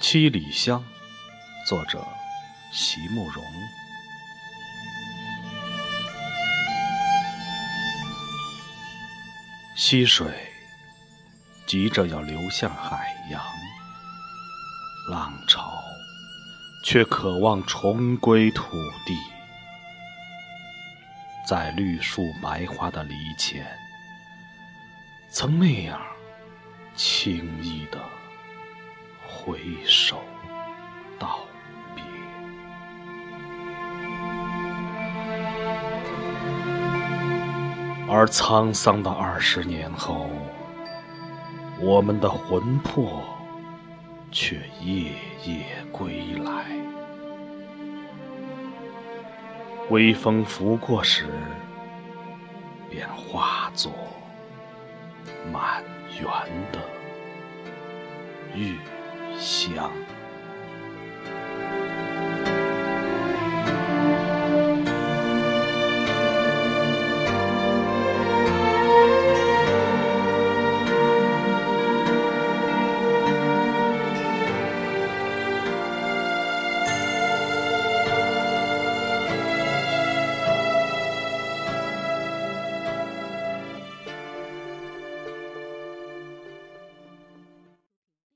七里香，作者席慕容。溪水急着要流向海洋，浪潮却渴望重归土地，在绿树白花的篱前，曾那样轻易的挥手道别。而沧桑的二十年后，我们的魂魄却夜夜归来。微风拂过时，便化作满园的玉香。